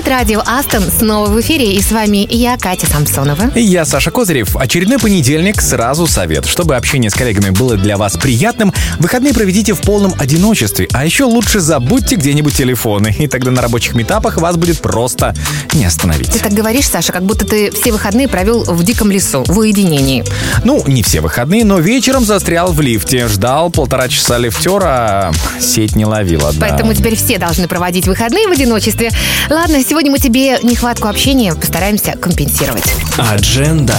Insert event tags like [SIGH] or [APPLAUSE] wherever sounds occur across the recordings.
Привет, радио Астон снова в эфире, и с вами я, Катя Самсонова. И я, Саша Козырев. Очередной понедельник, сразу совет. Чтобы общение с коллегами было для вас приятным, выходные проведите в полном одиночестве, а еще лучше забудьте где-нибудь телефоны, и тогда на рабочих метапах вас будет просто не остановить. Ты так говоришь, Саша, как будто ты все выходные провел в диком лесу, в уединении. Ну, не все выходные, но вечером застрял в лифте, ждал полтора часа лифтера, а сеть не ловила, да. Поэтому теперь все должны проводить выходные в одиночестве. Ладно, сегодня мы тебе нехватку общения постараемся компенсировать. Адженда.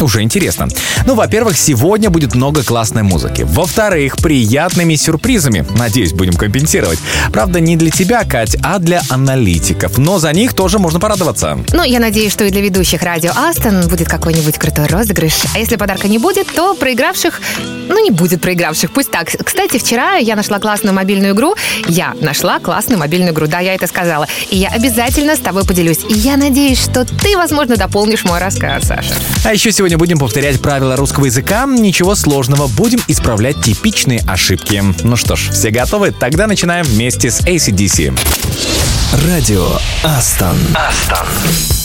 Уже интересно. Ну, во-первых, сегодня будет много классной музыки. Во-вторых, приятными сюрпризами. Надеюсь, будем компенсировать. Правда, не для тебя, Кать, а для аналитиков. Но за них тоже можно порадоваться. Ну, я надеюсь, что и для ведущих радио Астон будет какой-нибудь крутой розыгрыш. А если подарка не будет, то проигравших... Ну, не будет проигравших, пусть так. Кстати, вчера я нашла классную мобильную игру. Я нашла классную мобильную игру, да, я это сказала. И я обязательно с тобой поделюсь. И я надеюсь, что ты, возможно, дополнишь мой рассказ, Саша. А еще сегодня будем повторять правила русского языка. Ничего сложного, будем исправлять типичные ошибки. Ну что ж, все готовы? Тогда начинаем вместе с ACDC. Радио Астон. Астон.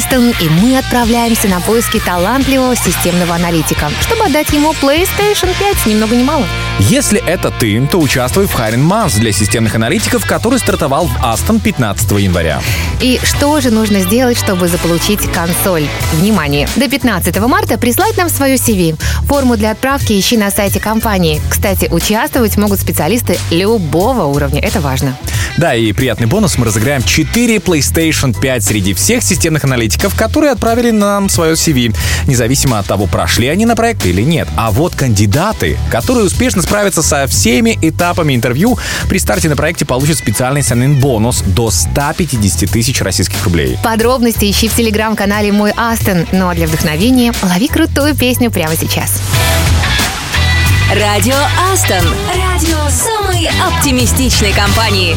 Радио Астон, и мы отправляемся на поиски талантливого системного аналитика, чтобы отдать ему PlayStation 5, ни много ни мало. Если это ты, то участвуй в Hiring Month для системных аналитиков, который стартовал в Астон 15 января. И что же нужно сделать, чтобы заполучить консоль? Внимание! До 15 марта прислать нам свое CV. Форму для отправки ищи на сайте компании. Кстати, участвовать могут специалисты любого уровня. Это важно. Да, и приятный бонус. Мы разыграем 4 PlayStation 5 среди всех системных аналитиков, которые отправили нам свое CV, независимо от того, прошли они на проект или нет. А вот кандидаты, которые успешно справятся со всеми этапами интервью, при старте на проекте получат специальный sign бонус до 150 тысяч российских рублей. Подробности ищи в телеграм-канале «Мой Астон». Ну а для вдохновения лови крутую песню прямо сейчас. Радио Астон. Радио самой оптимистичной компании.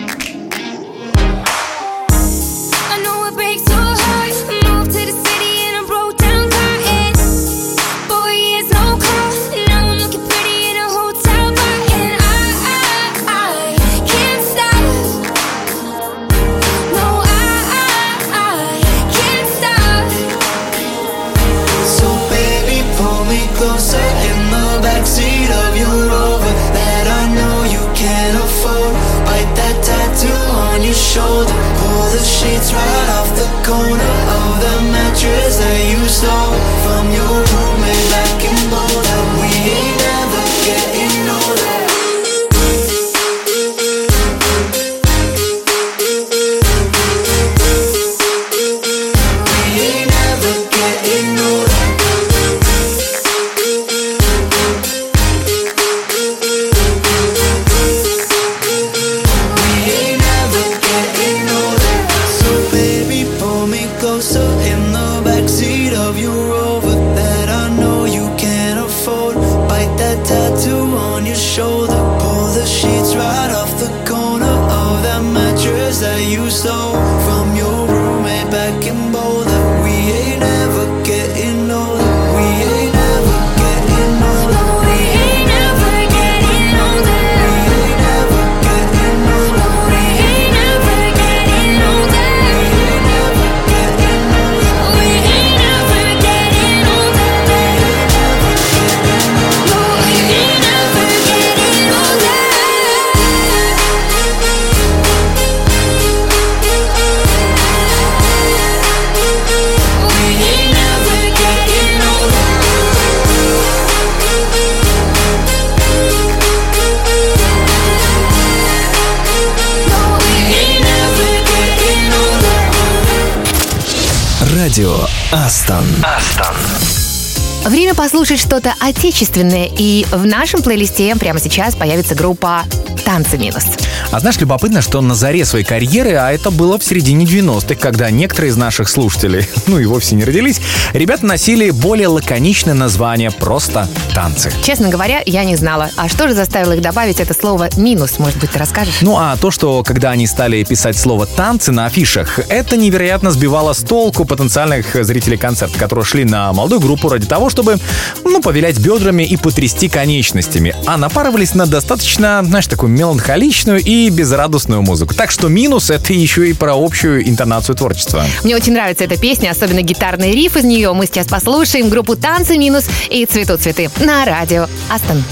Астон. Астон. Время послушать что-то отечественное, и в нашем плейлисте прямо сейчас появится группа «Танцы минус». А знаешь, любопытно, что на заре своей карьеры, а это было в середине 90-х, когда некоторые из наших слушателей, [LAUGHS] ну и вовсе не родились, ребята носили более лаконичное название «Просто танцы». Честно говоря, я не знала. А что же заставило их добавить это слово «минус»? Может быть, ты расскажешь? Ну а то, что когда они стали писать слово «танцы» на афишах, это невероятно сбивало с толку потенциальных зрителей концерта, которые шли на молодую группу ради того, чтобы, ну, повилять бедрами и потрясти конечностями, а напарывались на достаточно, знаешь, такую меланхоличную и безрадостную музыку. Так что «минус» — это еще и про общую интонацию творчества. Мне очень нравится эта песня, особенно гитарный риф из нее. Мы сейчас послушаем группу «Танцы минус» и «Цветут цветы» на радио Астон.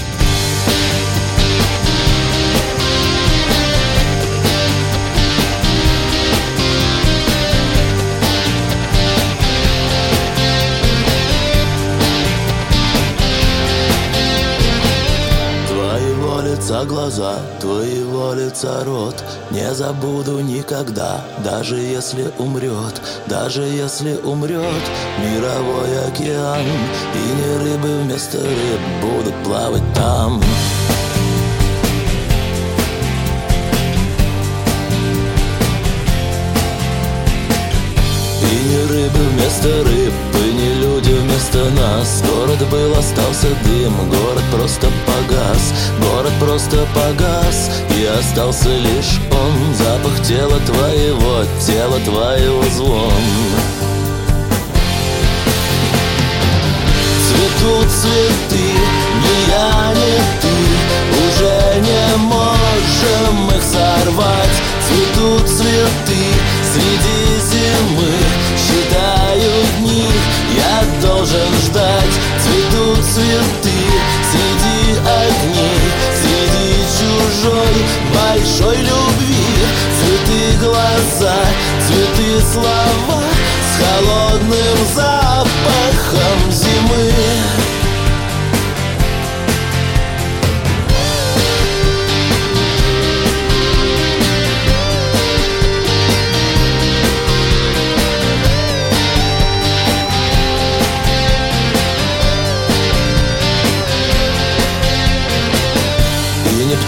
Лица глаза, твоего лица рот. Не забуду никогда, даже если умрет Даже если умрет мировой океан. И не рыбы вместо рыб будут плавать там не рыбы вместо рыб, и не люди вместо нас. Город был, остался дым, город просто погас. Город просто погас, и остался лишь он. Запах тела твоего, тела твоего звон. Цветут цветы, ни я, ни ты. Уже не можем их сорвать. Цветут цветы среди зимы Считаю дни, я должен ждать Цветут цветы среди огней Среди чужой большой любви. Цветы глаза, цветы слова С холодным запахом зимы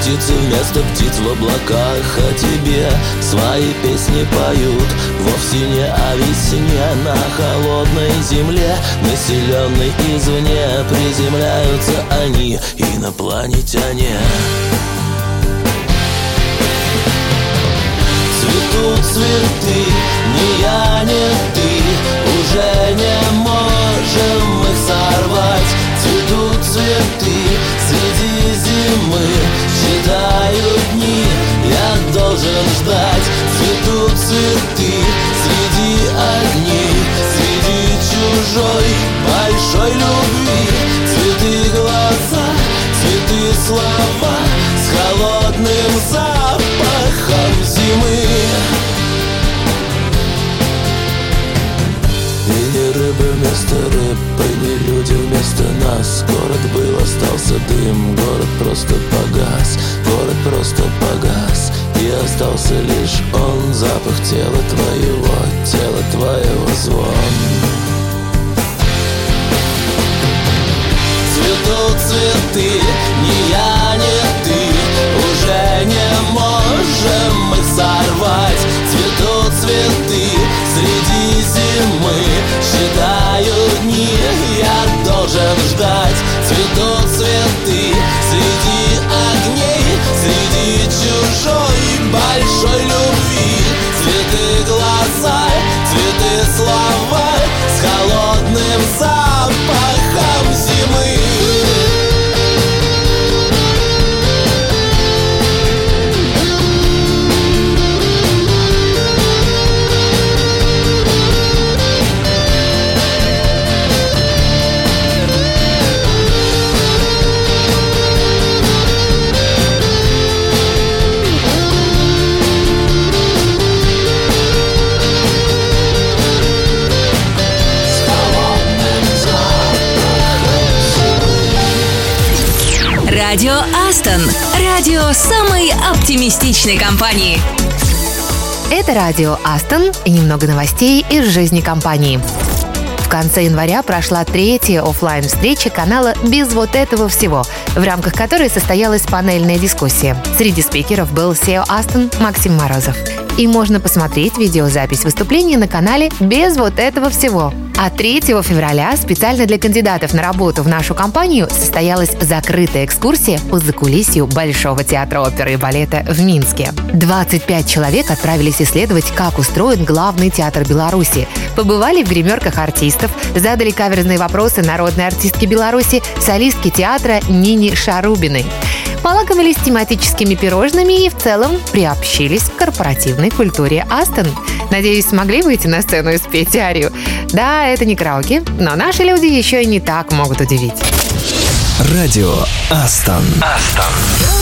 птицы вместо птиц в облаках О тебе свои песни поют. Вовсе не о весне на холодной земле Населенной извне Приземляются они, инопланетяне. Цветут цветы, ни я, ни ты Уже не можем их сорвать Цветут цветы среди зимы Считаю дни, я должен ждать. Цветут цветы среди огней Среди чужой большой любви. Цветы глаза, цветы слова С холодным запахом зимы рыбы вместо рыб, и не люди вместо нас. Город был, остался дым, город просто погас Город просто погас, и остался лишь он Запах тела твоего, тела твоего звон. Цветут цветы, ни я, ни ты Уже не можем их сорвать. Цветут цветы среди зимы Считаю дни, я должен ждать Цветут цветы. Среди огней Среди чужой большой любви Aston. Радио самой оптимистичной компании. Это радио Aston и немного новостей из жизни компании. В конце января прошла третья оффлайн встреча канала «Без вот этого всего», в рамках которой состоялась панельная дискуссия. Среди спикеров был CEO Aston Максим Морозов. И можно посмотреть видеозапись выступления на канале «Без вот этого всего». А 3 февраля специально для кандидатов на работу в нашу компанию состоялась закрытая экскурсия по закулисью Большого театра оперы и балета в Минске. 25 человек отправились исследовать, как устроен главный театр Беларуси. Побывали в гримерках артистов, задали каверзные вопросы народной артистке Беларуси, солистке театра Нине Шарубиной. Полакомились тематическими пирожными и в целом приобщились к корпоративной культуре Астон. Надеюсь, смогли выйти на сцену и спеть арию. Да, это не караоке, но наши люди еще и не так могут удивить. Радио Астон. Астон.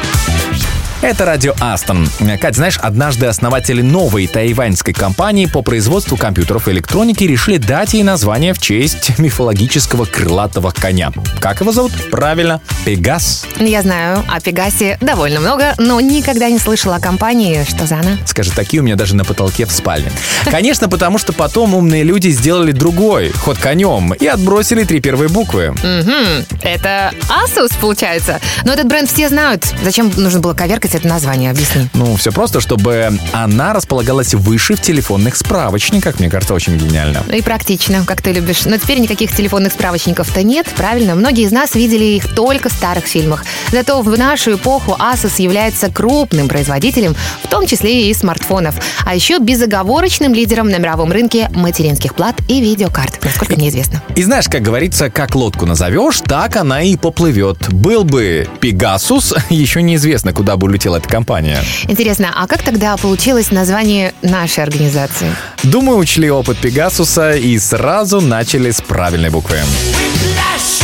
Это радио Астон. Кать, знаешь, однажды основатели новой тайваньской компании по производству компьютеров и электроники решили дать ей название в честь мифологического крылатого коня. Как его зовут? Правильно, Пегас. Я знаю о Пегасе довольно много, но никогда не слышала о компании. Что за она? Скажи, такие у меня даже на потолке в спальне. Конечно, потому что потом умные люди сделали другой ход конем и отбросили три первые буквы. Мгм. Это Asus, получается. Но этот бренд все знают. Зачем нужно было коверкать это название? Объясни. Ну, все просто, чтобы она располагалась выше в телефонных справочниках. Мне кажется, очень гениально. И практично, как ты любишь. Но теперь никаких телефонных справочников-то нет, правильно? Многие из нас видели их только в старых фильмах. Зато в нашу эпоху Asus является крупным производителем, в том числе и смартфонов. А еще безоговорочным лидером на мировом рынке материнских плат и видеокарт, насколько мне известно. И знаешь, как говорится, как лодку назовешь, так она и поплывет. Был бы Пегасус, [LAUGHS] еще неизвестно, куда бы улетела эта компания. Интересно, а как тогда получилось название нашей организации? Думаю, учли опыт Пегасуса и сразу начали с правильной буквы. Whiplash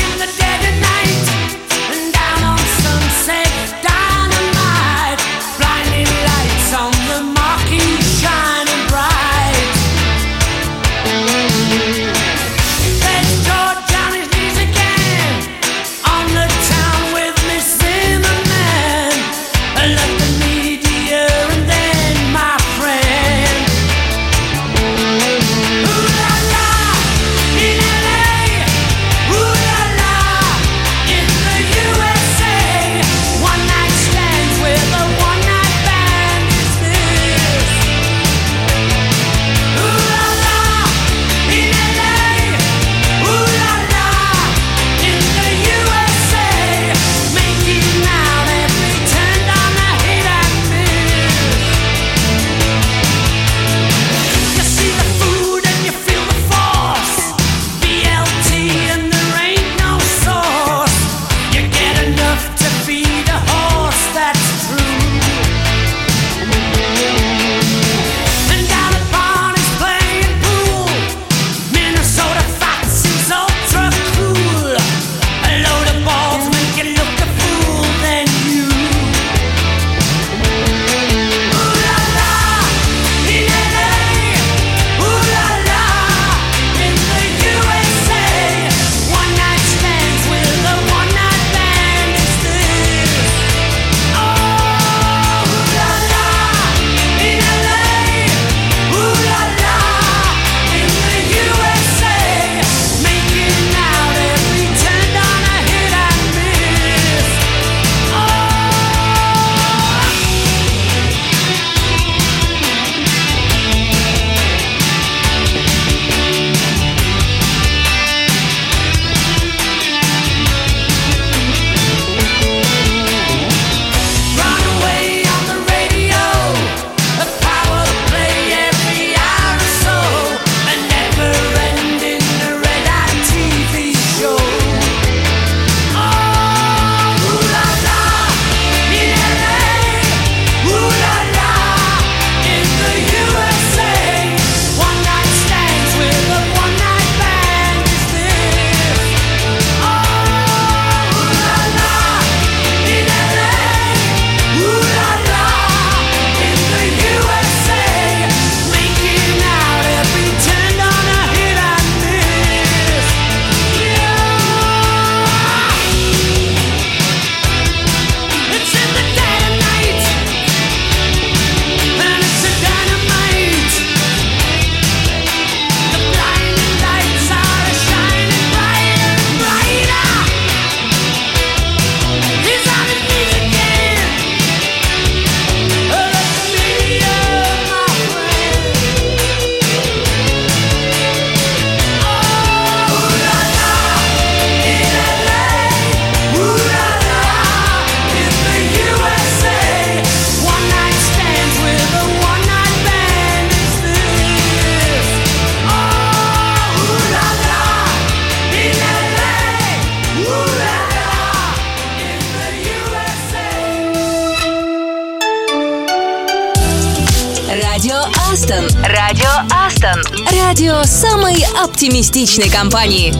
Радио самой оптимистичной компании.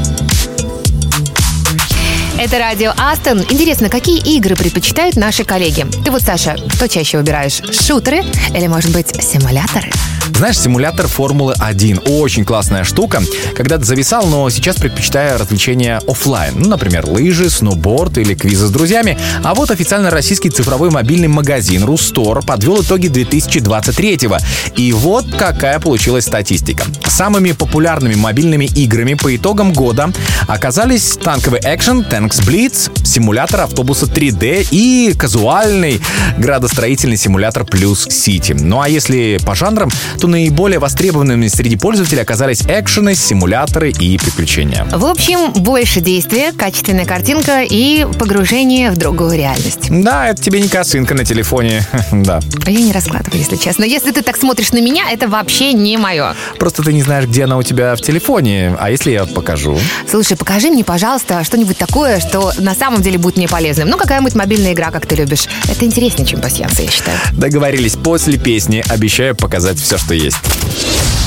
Это радио Aston. Интересно, какие игры предпочитают наши коллеги? Ты вот, Саша, что чаще выбираешь? Шутеры или, может быть, симуляторы? Знаешь, симулятор Формулы-1 очень классная штука. Когда-то зависал, но сейчас предпочитаю развлечения оффлайн. Ну, например, лыжи, сноуборд или квизы с друзьями. А вот официально российский цифровой мобильный магазин RuStore подвел итоги 2023-го. И вот какая получилась статистика. Самыми популярными мобильными играми по итогам года оказались танковый экшен Tanks Blitz, симулятор автобуса 3D и казуальный градостроительный симулятор Плюс Сити. Ну а если по жанрам, то наиболее востребованными среди пользователей оказались экшены, симуляторы и приключения. В общем, больше действия, качественная картинка и погружение в другую реальность. Да, это тебе не косынка на телефоне. [LAUGHS] да. Я не раскладываю, если честно. Если ты так смотришь на меня, это вообще не мое. Просто ты не знаешь, где она у тебя в телефоне. А если я покажу? Слушай, покажи мне, пожалуйста, что-нибудь такое, что на самом деле будет мне полезным. Ну, какая-нибудь мобильная игра, как ты любишь. Это интереснее, чем пассиансы, я считаю. Договорились, после песни обещаю показать все, что есть.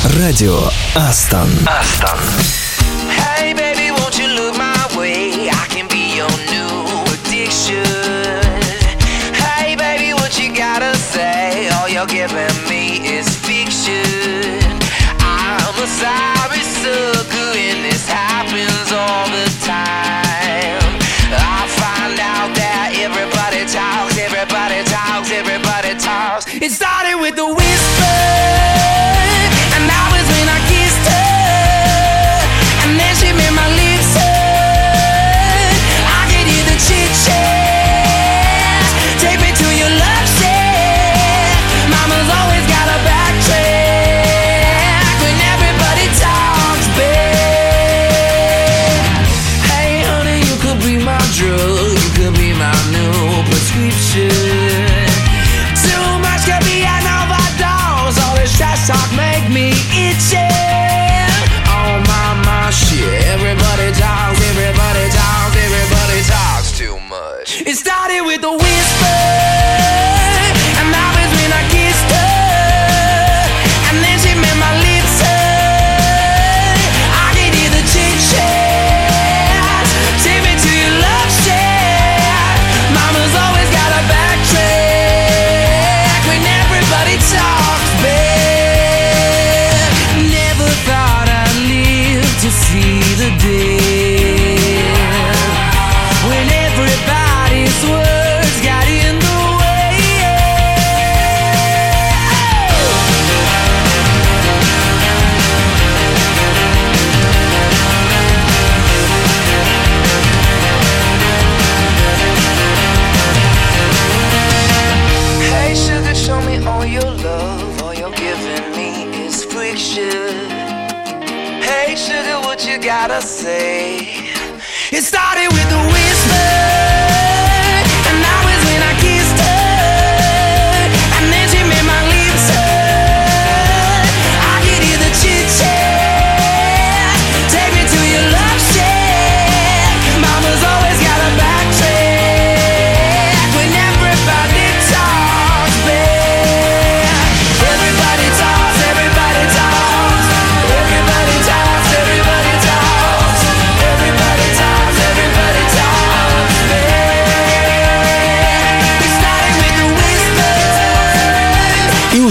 Радио Астон. Hey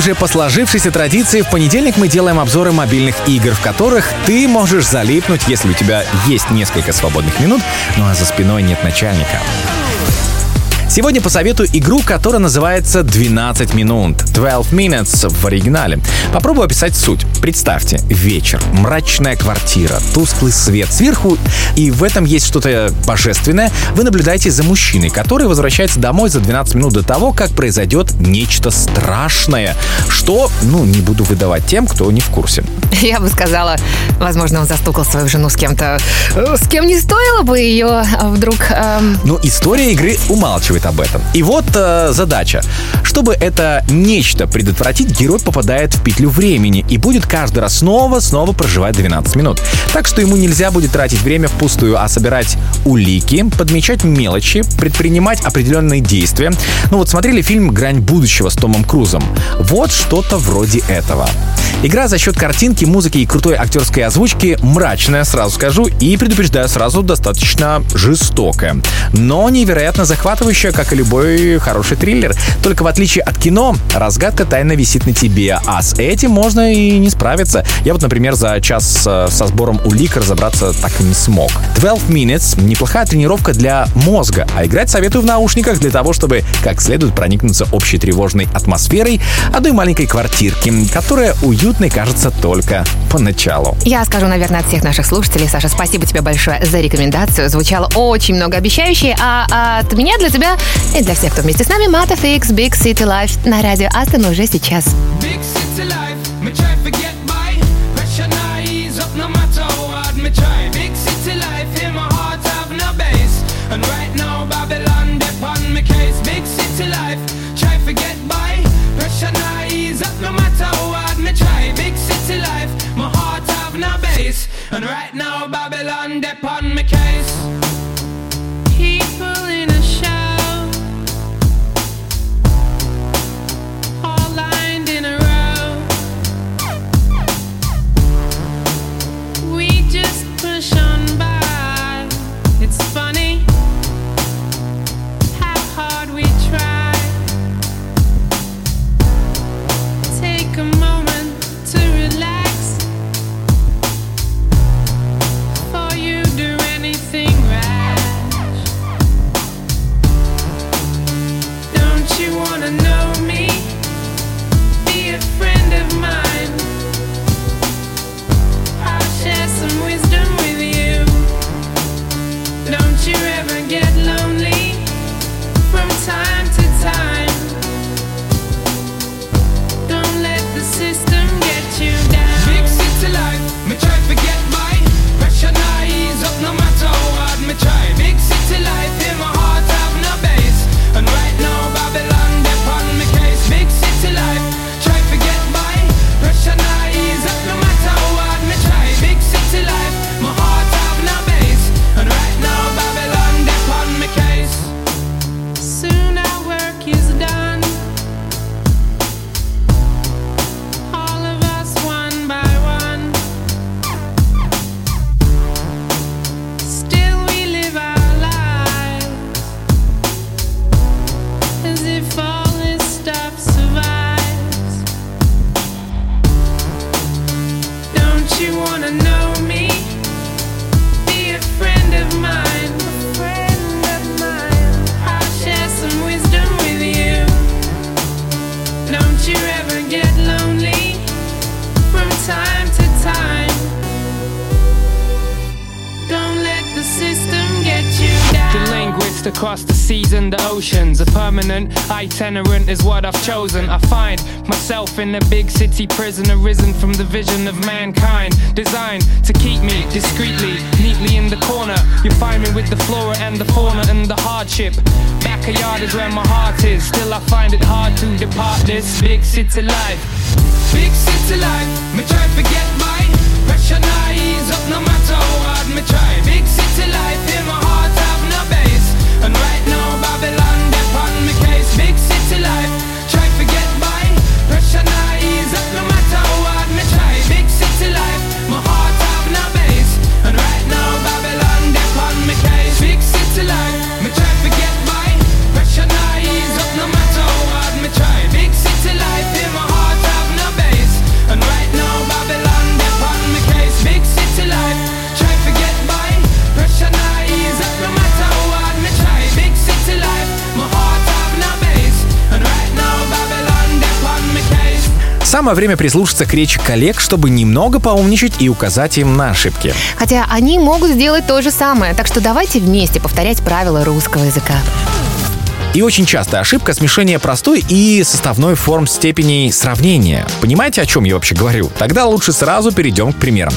Уже по сложившейся традиции в понедельник мы делаем обзоры мобильных игр, в которых ты можешь залипнуть, если у тебя есть несколько свободных минут, ну а за спиной нет начальника. Сегодня посоветую игру, которая называется «12 минут» 12 minutes в оригинале. Попробую описать суть. Представьте, вечер, мрачная квартира, тусклый свет сверху, и в этом есть что-то божественное. Вы наблюдаете за мужчиной, который возвращается домой за 12 минут до того, как произойдет нечто страшное, что, ну, не буду выдавать тем, кто не в курсе. Я бы сказала, возможно, он застукал свою жену с кем-то, э, с кем не стоило бы ее а вдруг... эм, Но история игры умалчивает рассказывает об этом. И вот э, задача. Чтобы это нечто предотвратить, герой попадает в петлю времени и будет каждый раз снова-снова проживать 12 минут. Так что ему нельзя будет тратить время впустую, а собирать улики, подмечать мелочи, предпринимать определенные действия. Ну вот смотрели фильм «Грань будущего» с Томом Крузом. Вот что-то вроде этого. Игра за счет картинки, музыки и крутой актерской озвучки мрачная, сразу скажу, и предупреждаю сразу, достаточно жестокая. Но невероятно захватывающая, как и любой хороший триллер. Только в отличие от кино, разгадка тайно висит на тебе, а с этим можно и не справиться. Я вот, например, за час э, со сбором улик разобраться так и не смог. 12 Minutes — неплохая тренировка для мозга, а играть советую в наушниках для того, чтобы как следует проникнуться общей тревожной атмосферой одной маленькой квартирки, которая уютной кажется только поначалу. Я скажу, наверное, от всех наших слушателей, Саша, спасибо тебе большое за рекомендацию. Звучало очень многообещающе, а от меня для тебя и для всех, кто вместе с нами, Мата Фикс, Big City Life на радио Астон уже сейчас. Big city life, me try forget by Pressure now ease up no matter how hard me try Big city life, in my heart have no base And right now Babylon dip on me case Big city life, try forget by Pressure now ease up no matter how hard me try Big city life, my heart have no base And right now Babylon dip on me case Itinerant is what I've chosen. I find myself in a big city prison, arisen from the vision of mankind. Designed to keep me discreetly, neatly in the corner. You find me with the flora and the fauna and the hardship. Backyard is where my heart is. Still, I find it hard to depart this big city life. Big city life, me try forget my pressure ease up no matter how hard me try. Самое время прислушаться к речи коллег, чтобы немного поумничать и указать им на ошибки. Хотя они могут сделать то же самое, так что давайте вместе повторять правила русского языка. И очень частая ошибка смешения простой и составной форм степеней сравнения. Понимаете, о чем я вообще говорю? Тогда лучше сразу перейдем к примерам.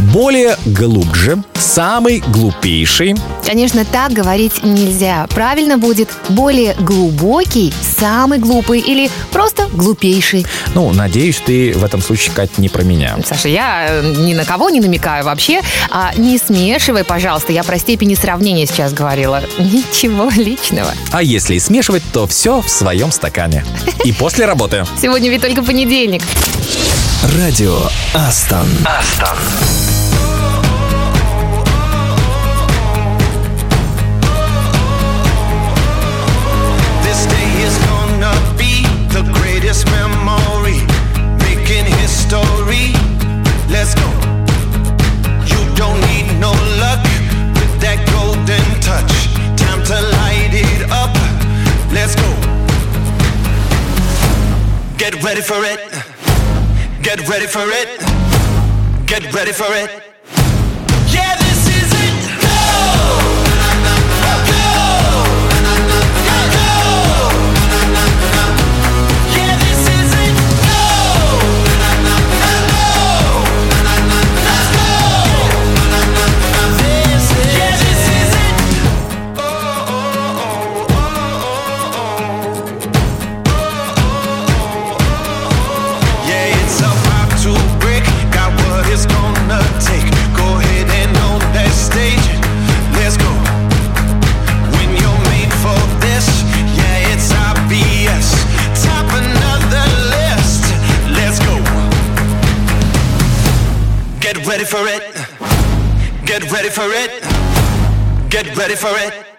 Более глубже, самый глупейший, Конечно, так говорить нельзя. Правильно будет более глубокий, самый глупый или просто глупейший. ну, надеюсь, ты в этом случае, Кать, не про меня. Саша, я э, ни на кого не намекаю вообще. А не смешивай, пожалуйста. Я про степени сравнения сейчас говорила. [LAUGHS] Ничего личного. А если и смешивать, то все в своем стакане. И после работы. [LAUGHS] Сегодня ведь только понедельник. Радио Астон. Астон. Ready for it. Get ready for it. Ready for it. Get ready for it.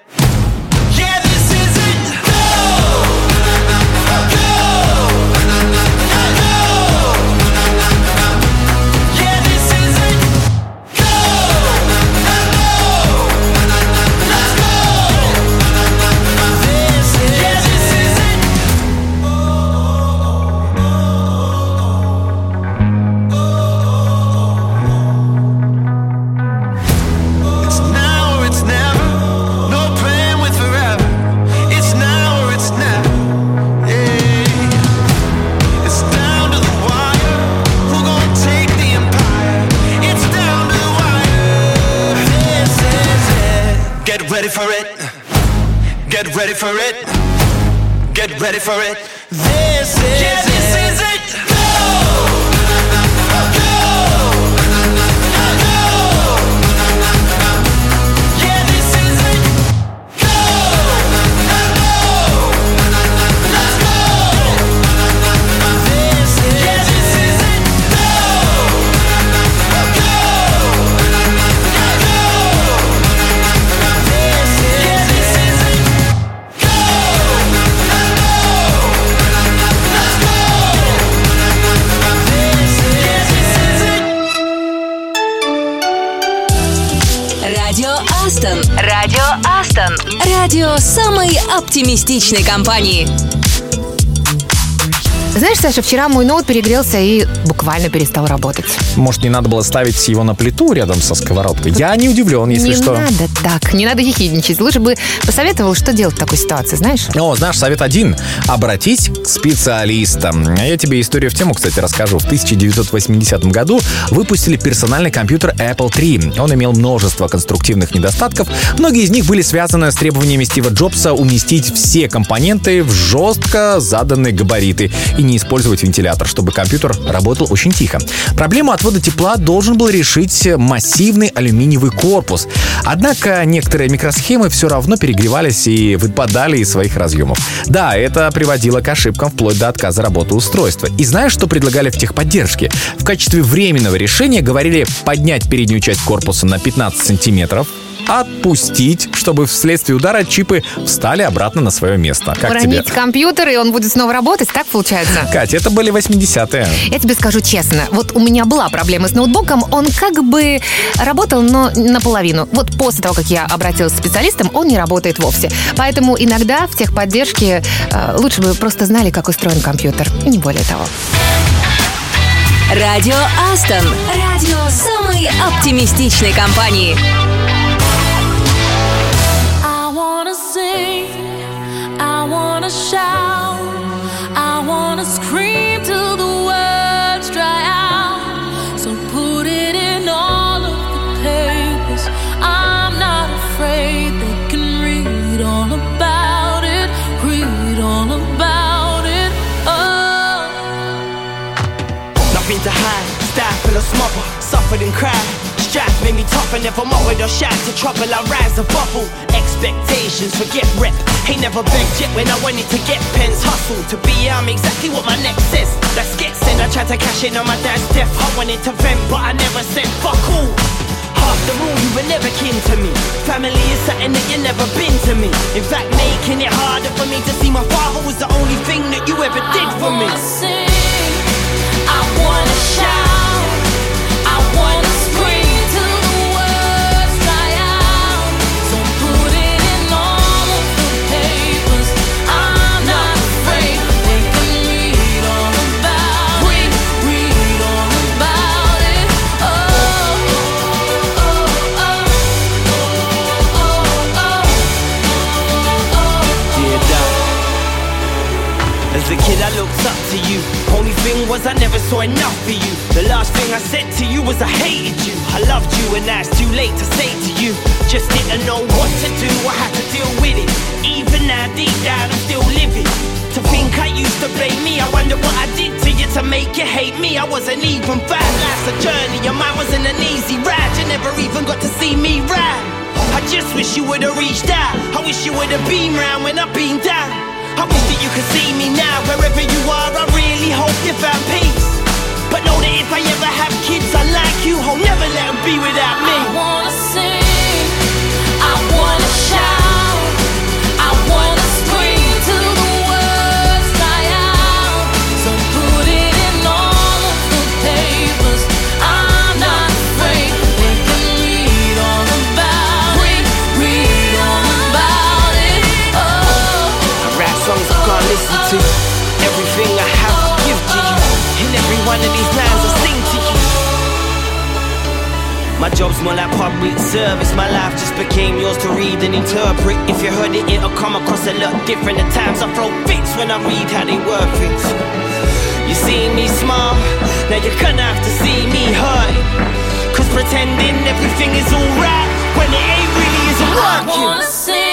For it. Оптимистичной компании. Знаешь, Саша, вчера мой ноут перегрелся и буквально перестал работать. Может, не надо было ставить его на плиту рядом со сковородкой? Я не удивлен, если не что. надо так, не надо ехидничать. Лучше бы посоветовал, что делать в такой ситуации, знаешь? О, знаешь, совет один. Обратись к специалистам. А Я тебе историю в тему, кстати, расскажу. В 1980 году выпустили персональный компьютер Apple III. Он имел множество конструктивных недостатков. Многие из них были связаны с требованиями Стива Джобса уместить все компоненты в жестко заданные габариты и не использовать вентилятор, чтобы компьютер работал очень тихо. Проблему отвода тепла должен был решить массивный алюминиевый корпус. Однако некоторые микросхемы все равно перегревались и выпадали из своих разъемов. Да, это приводило к ошибкам вплоть до отказа работы устройства. И знаешь, что предлагали в техподдержке? В качестве временного решения говорили поднять переднюю часть корпуса на 15 сантиметров, отпустить, чтобы вследствие удара чипы встали обратно на свое место. Как тебе? Уронить компьютер, и он будет снова работать, так получается? Катя, это были 80-е. Я тебе скажу честно, вот у меня была проблема с ноутбуком, он как бы работал, но наполовину. Вот после того, как я обратилась к специалистам, он не работает вовсе. Поэтому иногда в техподдержке э, лучше бы просто знали, как устроен компьютер, и не более того. Радио Астон. Радио самой оптимистичной компании. Or smother, suffered and cried. Strife made me tough and never mocked or shy to trouble. I rise a bubble. Expectations, forget rep. Ain't never begged yet when I wanted to get pens. Hustle to be, I'm exactly what my next says. Let's get sent. I tried to cash in on my dad's death. I wanted to vent, but I never said fuck all. After all, you were never kin to me. Family is something that you never been to me. In fact, making it harder for me to see my father was the only thing that you ever did for me. A kid, I looked up to you. Only thing was, I never saw enough for you. The last thing I said to you was, I hated you. I loved you, and now it's too late to say to you. Just didn't know what to do, I had to deal with it. Even now, deep down, I'm still living. To think I used to blame me, I wonder what I did to you to make you hate me. I wasn't even bad. Life's a journey, and mine wasn't an easy ride. You never even got to see me ride. I just wish you would've reached out. I wish you would've been round when I've been down. I wish that you could see me now, wherever you are. I really hope you found peace. But know that if I ever have kids, I like you. I'll never let them be without me. I wanna sing, I wanna shout, to. Everything I have, I give to you. In every one of these lines, I sing to you. My job's more like public service. My life just became yours to read and interpret. If you heard it, it'll come across a lot different. At times I throw fits when I read how they word things. You see me smile, now you're gonna have to see me hurt. Cause pretending everything is alright when it ain't really isn't I wanna sing,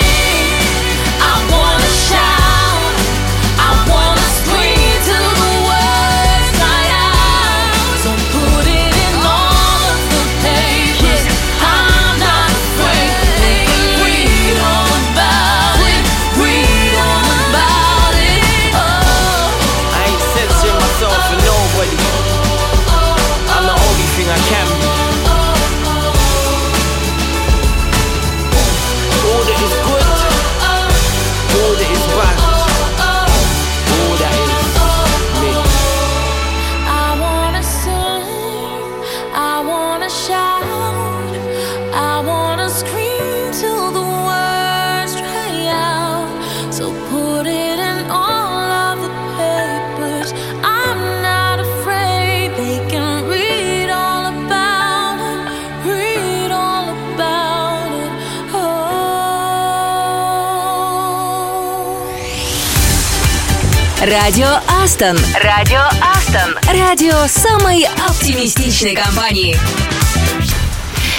Радио Астон. Радио Астон. Радио самой оптимистичной компании.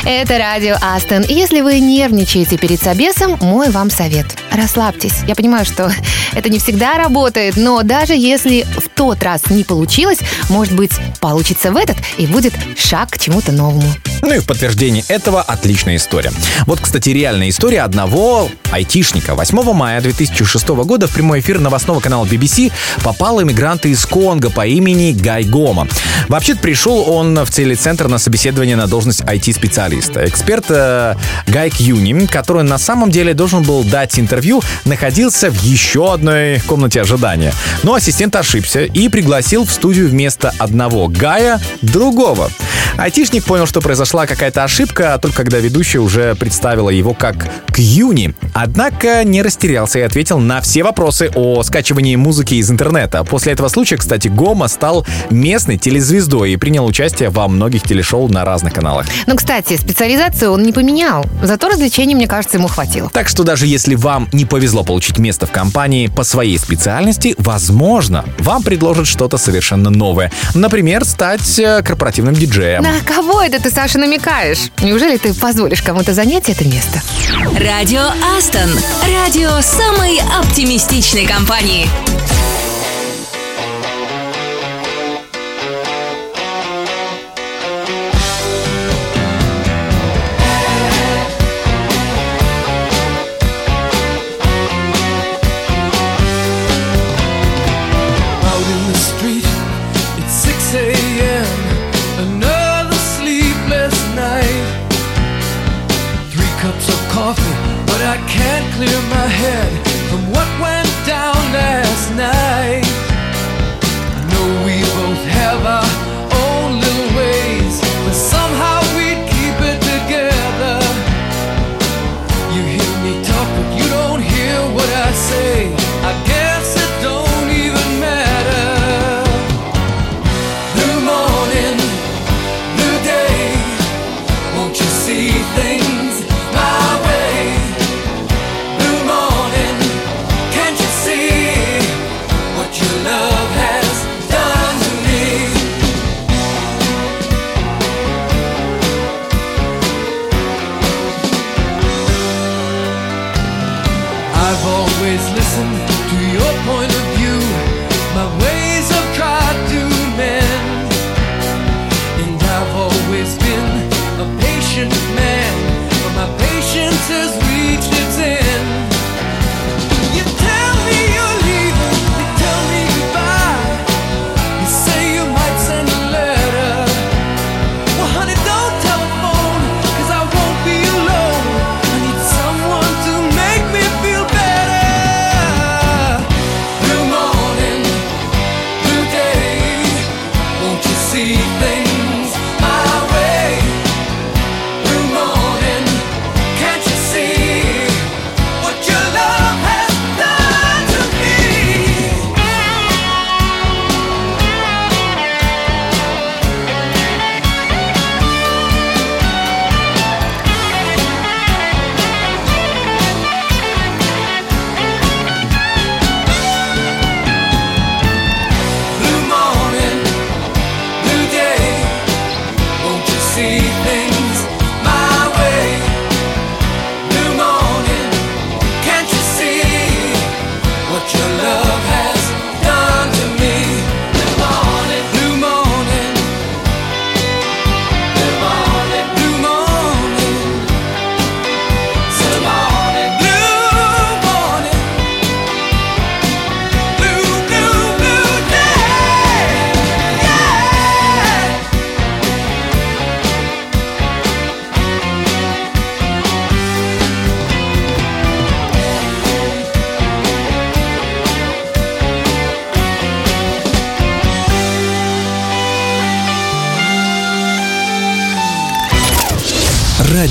Это радио Астон. Если вы нервничаете перед собесом, мой вам совет. Расслабьтесь. Я понимаю, что [LAUGHS] это не всегда работает, но даже если в тот раз не получилось, может быть, получится в этот и будет шаг к чему-то новому. Ну и в подтверждение этого отличная история. Вот, кстати, реальная история одного айтишника. 8 мая 2006 года в прямой эфир новостного канала BBC попал иммигрант из Конго по имени Гай Гома. Вообще-то пришел он в телецентр на собеседование на должность IT-специалиста. Эксперт э, Гай Кьюни, который на самом деле должен был дать интервью, находился в еще одной комнате ожидания. Но ассистент ошибся и пригласил в студию вместо одного Гая другого. Айтишник понял, что произошла какая-то ошибка, только когда ведущая уже представила его как Кьюни. Однако не растерялся и ответил на все вопросы о скачивании музыки из интернета. После этого случая, кстати, Гома стал местной телезвездой и принял участие во многих телешоу на разных каналах. Ну, кстати, специализацию он не поменял. Зато развлечений, мне кажется, ему хватило. Так что даже если вам не повезло получить место в компании по своей специальности, возможно, вам предложат что-то совершенно новое. Например, стать э, корпоративным диджеем. На кого это ты, Саша, намекаешь? Неужели ты позволишь кому-то занять это место? Радио Астон. Радио самой оптимистичной компании.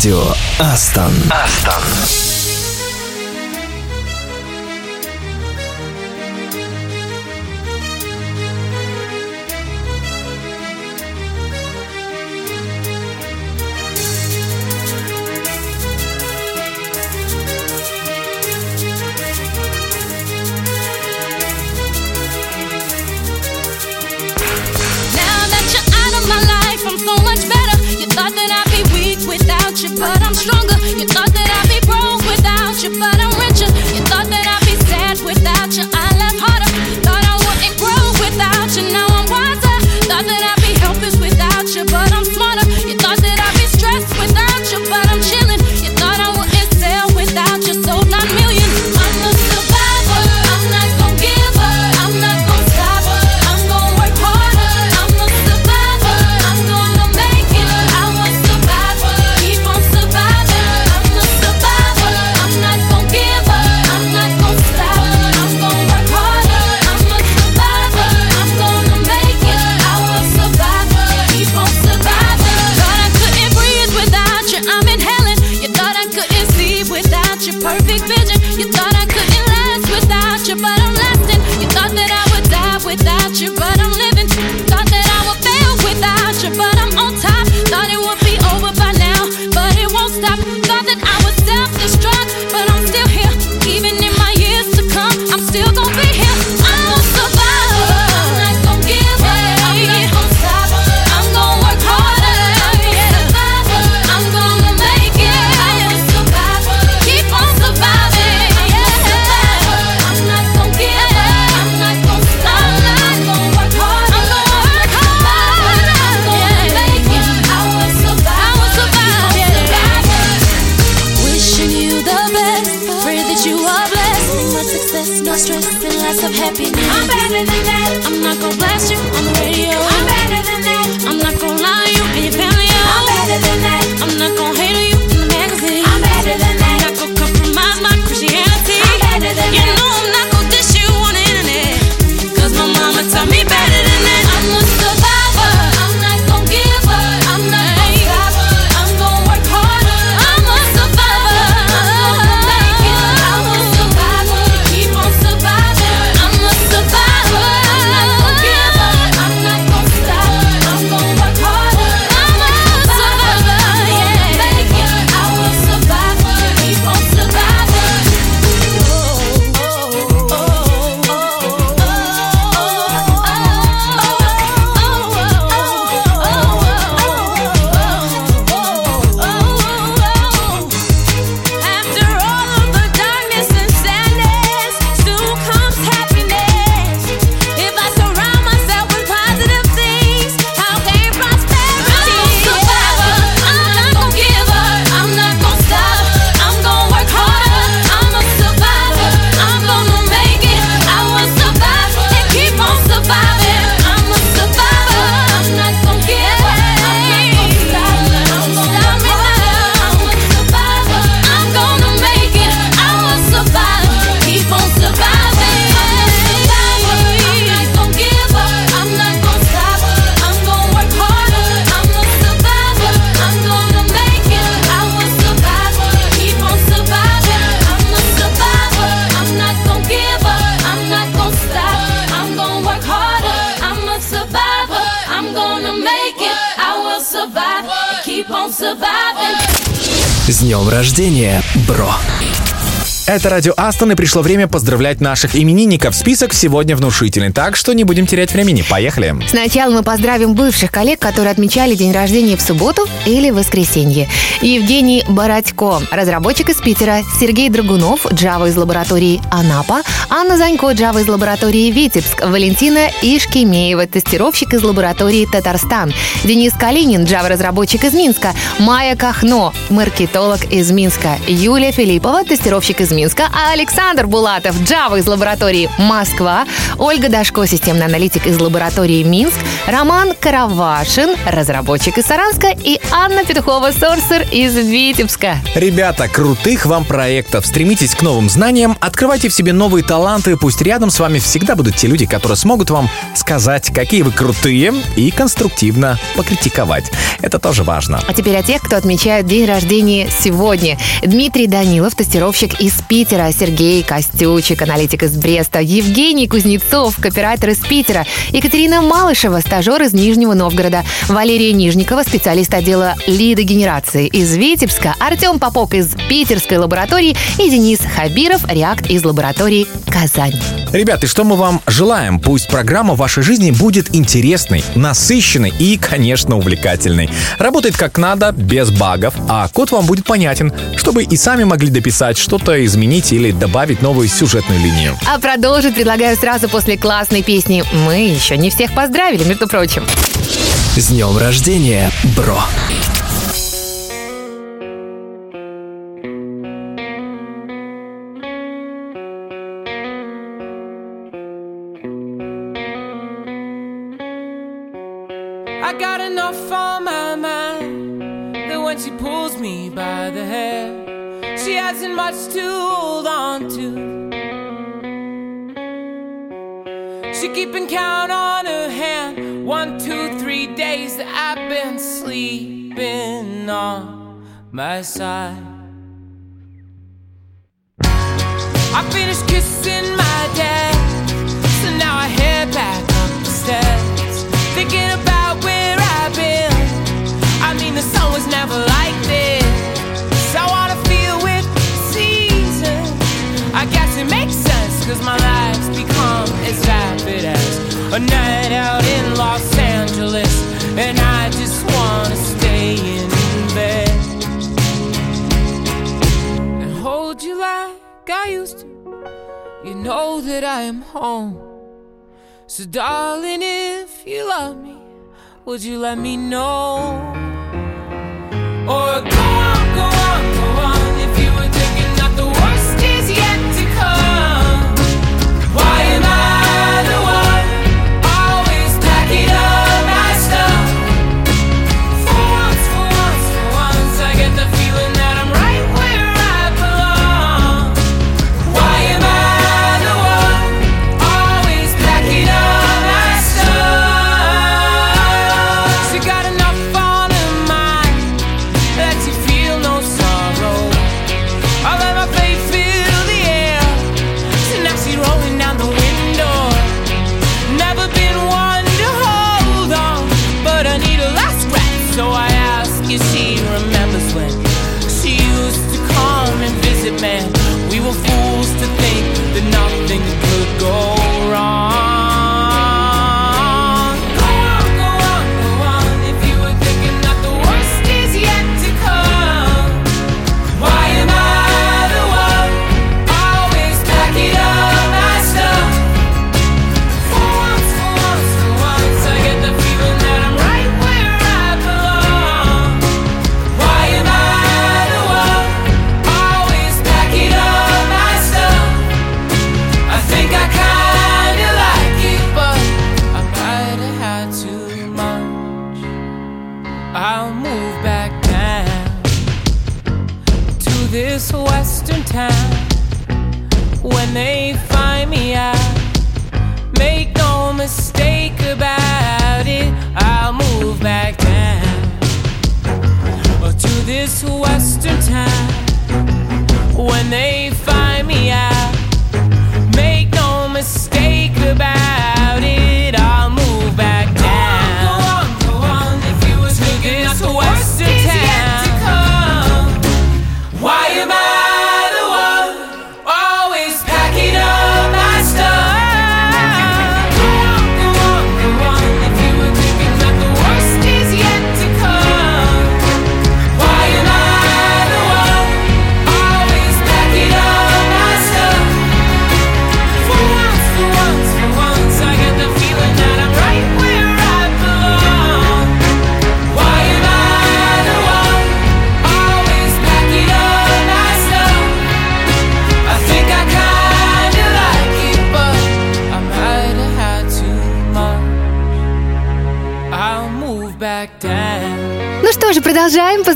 радио Астон. Астон. это Радио Астон и пришло время поздравлять наших именинников. Список сегодня внушительный, так что не будем терять времени. Поехали! Сначала мы поздравим бывших коллег, которые отмечали день рождения в субботу или воскресенье. Евгений Бородько, разработчик из Питера, Сергей Драгунов, Java из лаборатории Анапа, Анна Занько, Java из лаборатории Витебск, Валентина Ишкимеева, тестировщик из лаборатории Татарстан, Денис Калинин, Java-разработчик из Минска, Майя Кахно, маркетолог из Минска, Юлия Филиппова, тестировщик из Минска, а Александр Булатов, Java из лаборатории Москва, Ольга Дашко, системный аналитик из лаборатории Минск, Роман Каравашин, разработчик из Саранска и Анна Петухова, сорсер из Витебска. Ребята, крутых вам проектов. Стремитесь к новым знаниям, открывайте в себе новые таланты. Пусть рядом с вами всегда будут те люди, которые смогут вам сказать, какие вы крутые, и конструктивно покритиковать. Это тоже важно. А теперь о тех, кто отмечает день рождения сегодня. Дмитрий Данилов, тестировщик из Питера, Сергей Костючик, аналитик из Бреста, Евгений Кузнецов, копирайтер из Питера, Екатерина Малышева, стажер из Нижнего Новгорода, Валерия Нижникова, специалист отдела лидогенерации из Витебска, Артем Попок из питерской лаборатории и Денис Хабиров, Реакт из лаборатории Казань. Ребята, и что мы вам желаем? Пусть программа в вашей жизни будет интересной, насыщенной и, конечно, увлекательной. Работает как надо, без багов, а код вам будет понятен, чтобы и сами могли дописать, что-то изменить или добавить новую сюжетную линию. А продолжить предлагаю сразу после классной песни. Мы еще не всех поздравили, между прочим. С днем рождения, бро! Me by the hair, she hasn't much to hold on to. She keeping count on her hand. One, two, three days that I've been sleeping on my side. I finished kissing my dad, so now I head back up the steps, thinking about where I've been. I mean, the sun was never cause my life's become as rapid as a night out in Los Angeles. And I just wanna stay in bed and hold you like I used to. You know that I am home. So, darling, if you love me, would you let me know? Or go on, go on.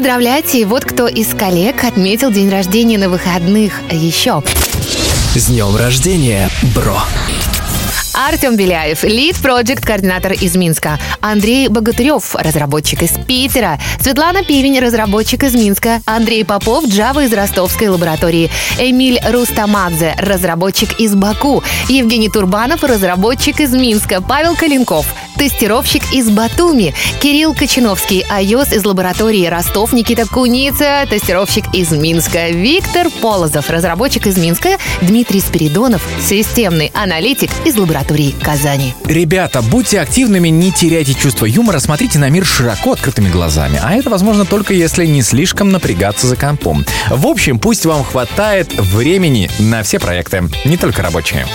Поздравлять. И вот кто из коллег отметил день рождения на выходных еще. С днем рождения, бро! Артем Беляев, лид проект координатор из Минска. Андрей Богатырев, разработчик из Питера. Светлана Пивень, разработчик из Минска. Андрей Попов, Java из ростовской лаборатории. Эмиль Рустамадзе, разработчик из Баку. Евгений Турбанов, разработчик из Минска. Павел Калинков, тестировщик из Батуми. Кирилл Кочиновский, iOS из лаборатории Ростов. Никита Куница, тестировщик из Минска. Виктор Полозов, разработчик из Минска. Дмитрий Спиридонов, системный аналитик из лаборатории Казани. Ребята, будьте активными, не теряйте чувство юмора, смотрите на мир широко открытыми глазами. А это возможно только если не слишком напрягаться за компом. В общем, пусть вам хватает времени на все проекты, не только рабочие.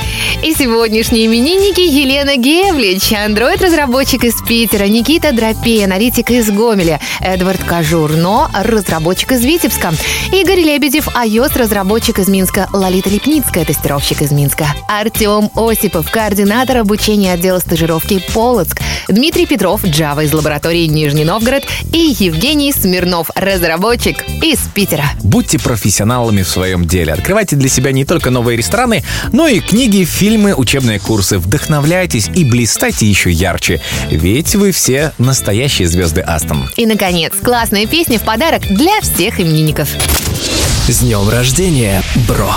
И сегодняшние именинники Елена Гевлич, андроид-разработчик из Питера, Никита Дропей, аналитик из Гомеля, Эдвард Кажурно, разработчик из Витебска, Игорь Лебедев, iOS-разработчик из Минска, Лолита Лепницкая, тестировщик из Минска, Артем Осипов, координатор обучения отдела стажировки Полоцк, Дмитрий Петров, Java из лаборатории Нижний Новгород и Евгений Смирнов, разработчик из Питера. Будьте профессионалами в своем деле. Открывайте для себя не только новые рестораны, но и книги, фильмы, учебные курсы. Вдохновляйтесь и блистайте еще ярче. Ведь вы все настоящие звезды Астон. И, наконец, классная песня в подарок для всех именинников. С днем рождения, бро!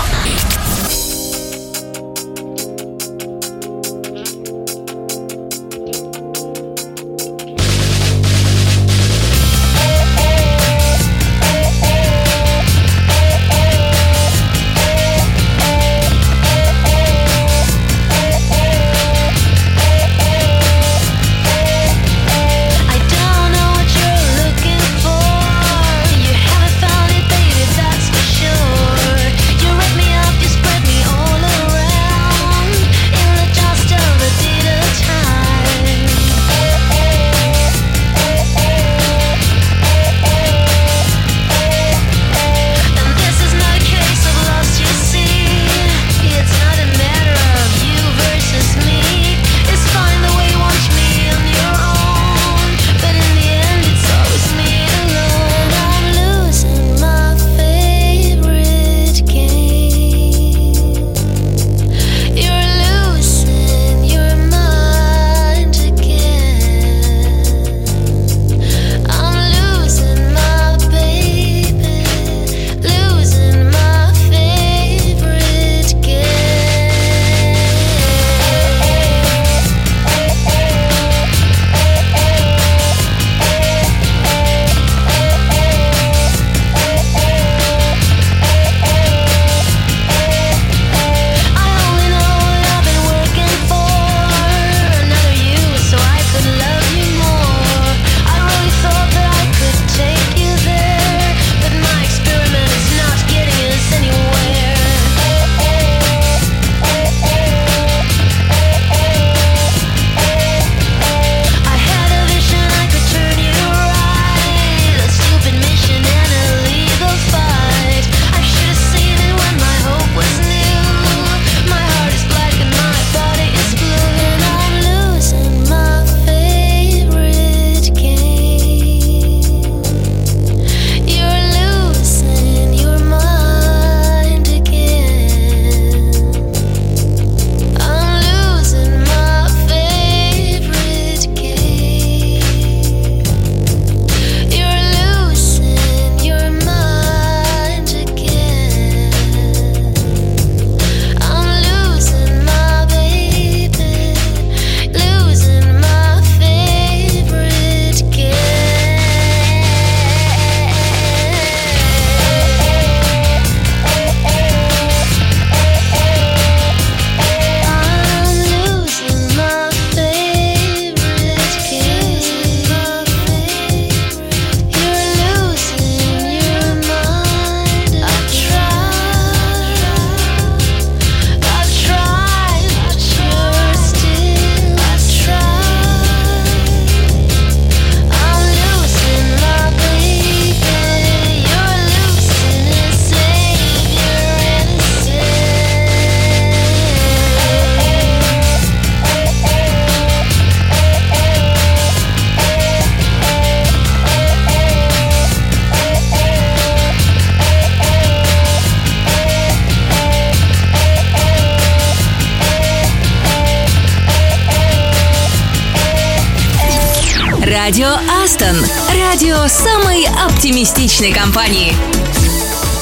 Оптимистичной компании.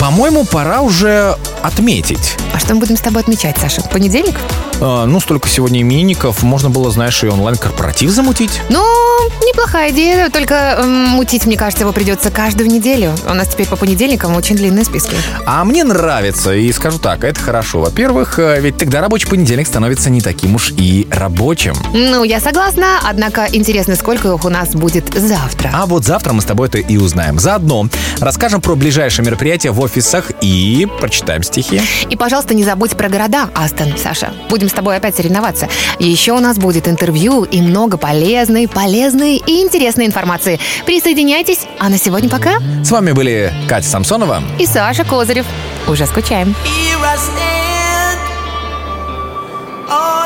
По-моему, пора уже отметить. А что мы будем с тобой отмечать, Саша? Понедельник? А, ну, столько сегодня именинников. Можно было, знаешь, и онлайн-корпоратив замутить. Ну, неплохая идея, только м, мутить, мне кажется, его придется каждую неделю. У нас теперь по понедельникам очень длинные списки. А мне нравится, и скажу так, это хорошо. Во-первых, э, ведь тогда рабочий понедельник становится не таким уж и рабочим. Ну, я согласна, однако интересно, сколько их у нас будет завтра. А вот завтра мы с тобой это и узнаем. Заодно расскажем про ближайшие мероприятия в офисах и прочитаем стихи. И, пожалуйста, не забудь про города, Астон, Саша. Будем с тобой опять соревноваться. Еще у нас будет интервью и много полезной, полезной и интересной информации. Присоединяйтесь, а на сегодня пока. С вами были Катя Самсонова. И Саша Козырев. Уже скучаем. Here I stand, all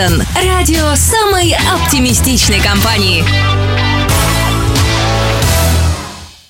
Астон. Радио самой оптимистичной компании.